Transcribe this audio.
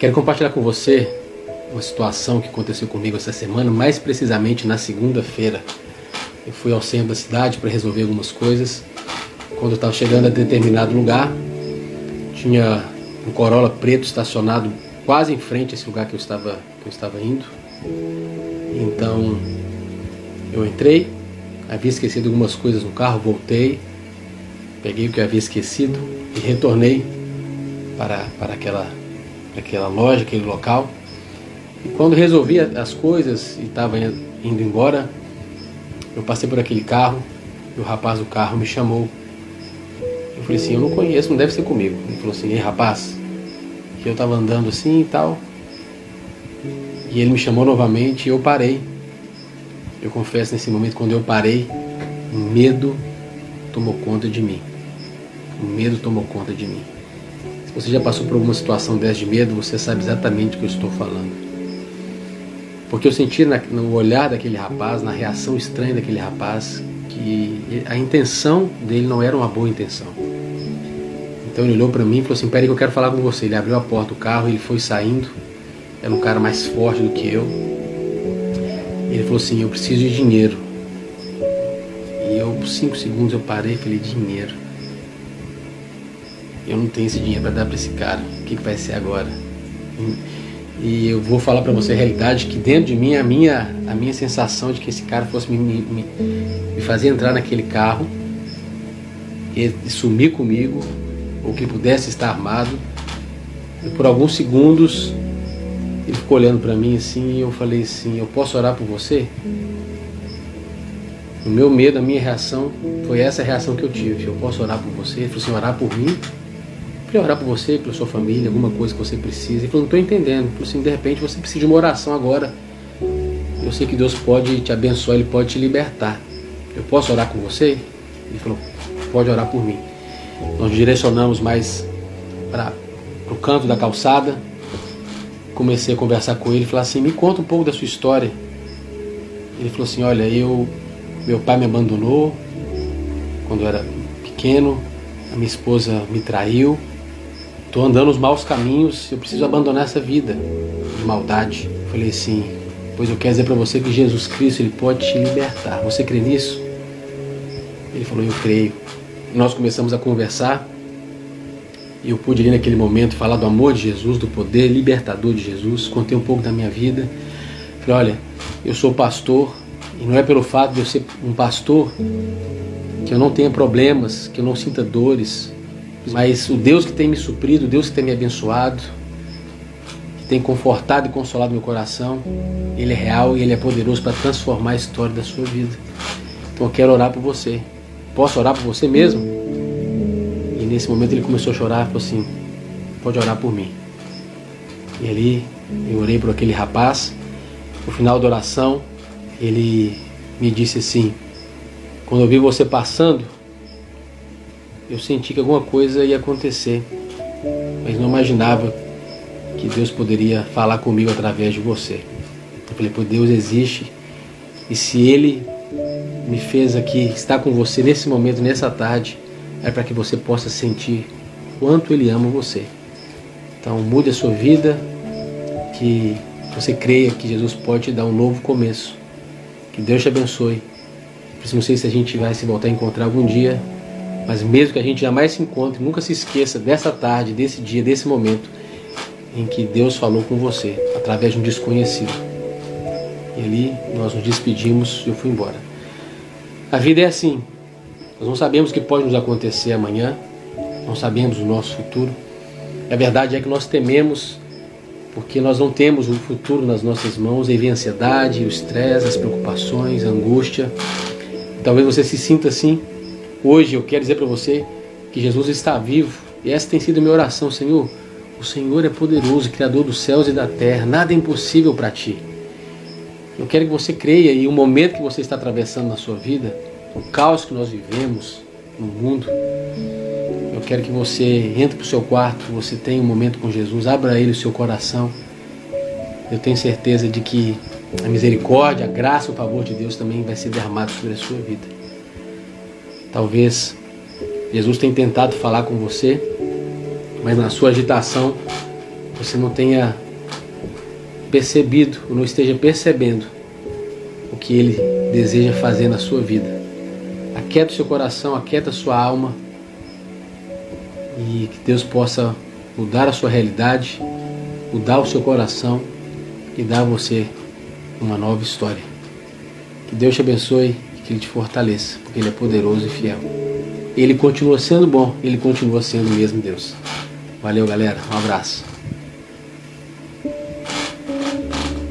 Quero compartilhar com você uma situação que aconteceu comigo essa semana, mais precisamente na segunda-feira. Eu fui ao centro da cidade para resolver algumas coisas. Quando eu estava chegando a determinado lugar, tinha um Corolla preto estacionado quase em frente a esse lugar que eu estava, que eu estava indo. Então eu entrei, havia esquecido algumas coisas no carro, voltei, peguei o que havia esquecido e retornei para, para aquela, aquela loja, aquele local. E quando resolvi as coisas e estava indo embora, eu passei por aquele carro e o rapaz do carro me chamou. Eu falei assim, eu não conheço, não deve ser comigo. Ele falou assim, ei rapaz, que eu estava andando assim e tal. E ele me chamou novamente e eu parei. Eu confesso nesse momento, quando eu parei, o medo tomou conta de mim. O medo tomou conta de mim. Se você já passou por alguma situação dessa de medo, você sabe exatamente o que eu estou falando. Porque eu senti no olhar daquele rapaz, na reação estranha daquele rapaz, que a intenção dele não era uma boa intenção. Então ele olhou para mim e falou assim: Peraí, que eu quero falar com você. Ele abriu a porta do carro, ele foi saindo. Era um cara mais forte do que eu. Ele falou assim: Eu preciso de dinheiro. E eu, por cinco segundos, eu parei e falei: Dinheiro. Eu não tenho esse dinheiro para dar para esse cara. O que, que vai ser agora? E eu vou falar para você a realidade que dentro de mim a minha a minha sensação de que esse cara fosse me, me, me fazer entrar naquele carro e, sumir comigo ou que pudesse estar armado. E por alguns segundos ele ficou olhando para mim assim e eu falei assim: Eu posso orar por você? O meu medo, a minha reação foi essa reação que eu tive. Eu posso orar por você? Ele falou assim: Orar por mim? Queria orar por você, pela sua família, alguma coisa que você precisa. Ele falou, não estou entendendo. Ele falou assim, de repente você precisa de uma oração agora. Eu sei que Deus pode te abençoar, Ele pode te libertar. Eu posso orar com você? Ele falou, pode orar por mim. Nós direcionamos mais para o canto da calçada. Comecei a conversar com ele, falar assim, me conta um pouco da sua história. Ele falou assim, olha, eu meu pai me abandonou quando eu era pequeno, a minha esposa me traiu, Estou andando os maus caminhos, eu preciso abandonar essa vida de maldade. Falei assim, pois eu quero dizer para você que Jesus Cristo ele pode te libertar. Você crê nisso? Ele falou, eu creio. Nós começamos a conversar e eu pude ali naquele momento falar do amor de Jesus, do poder libertador de Jesus. Contei um pouco da minha vida. Falei, olha, eu sou pastor e não é pelo fato de eu ser um pastor que eu não tenha problemas, que eu não sinta dores, mas o Deus que tem me suprido, o Deus que tem me abençoado, que tem confortado e consolado meu coração, Ele é real e Ele é poderoso para transformar a história da sua vida. Então eu quero orar por você. Posso orar por você mesmo? E nesse momento ele começou a chorar e falou assim: Pode orar por mim. E ali eu orei por aquele rapaz. No final da oração, ele me disse assim: Quando eu vi você passando, eu senti que alguma coisa ia acontecer, mas não imaginava que Deus poderia falar comigo através de você. Eu falei, Deus existe e se Ele me fez aqui estar com você nesse momento, nessa tarde, é para que você possa sentir quanto Ele ama você. Então mude a sua vida, que você creia que Jesus pode te dar um novo começo. Que Deus te abençoe. Não sei se a gente vai se voltar a encontrar algum dia, mas mesmo que a gente jamais se encontre, nunca se esqueça dessa tarde, desse dia, desse momento em que Deus falou com você através de um desconhecido. E ali nós nos despedimos e eu fui embora. A vida é assim. Nós não sabemos o que pode nos acontecer amanhã, não sabemos o nosso futuro. A verdade é que nós tememos porque nós não temos o futuro nas nossas mãos, e vem a ansiedade, o estresse, as preocupações, a angústia. Talvez você se sinta assim, Hoje eu quero dizer para você que Jesus está vivo e essa tem sido a minha oração, Senhor. O Senhor é poderoso, Criador dos céus e da terra, nada é impossível para ti. Eu quero que você creia e o momento que você está atravessando na sua vida, o caos que nós vivemos no mundo, eu quero que você entre para o seu quarto, você tenha um momento com Jesus, abra Ele o seu coração. Eu tenho certeza de que a misericórdia, a graça, o favor de Deus também vai ser derramado sobre a sua vida. Talvez Jesus tenha tentado falar com você, mas na sua agitação você não tenha percebido ou não esteja percebendo o que Ele deseja fazer na sua vida. Aquieta o seu coração, aquieta a sua alma e que Deus possa mudar a sua realidade, mudar o seu coração e dar a você uma nova história. Que Deus te abençoe que Ele te fortaleça, porque Ele é poderoso e fiel. Ele continua sendo bom, Ele continua sendo o mesmo Deus. Valeu, galera. Um abraço.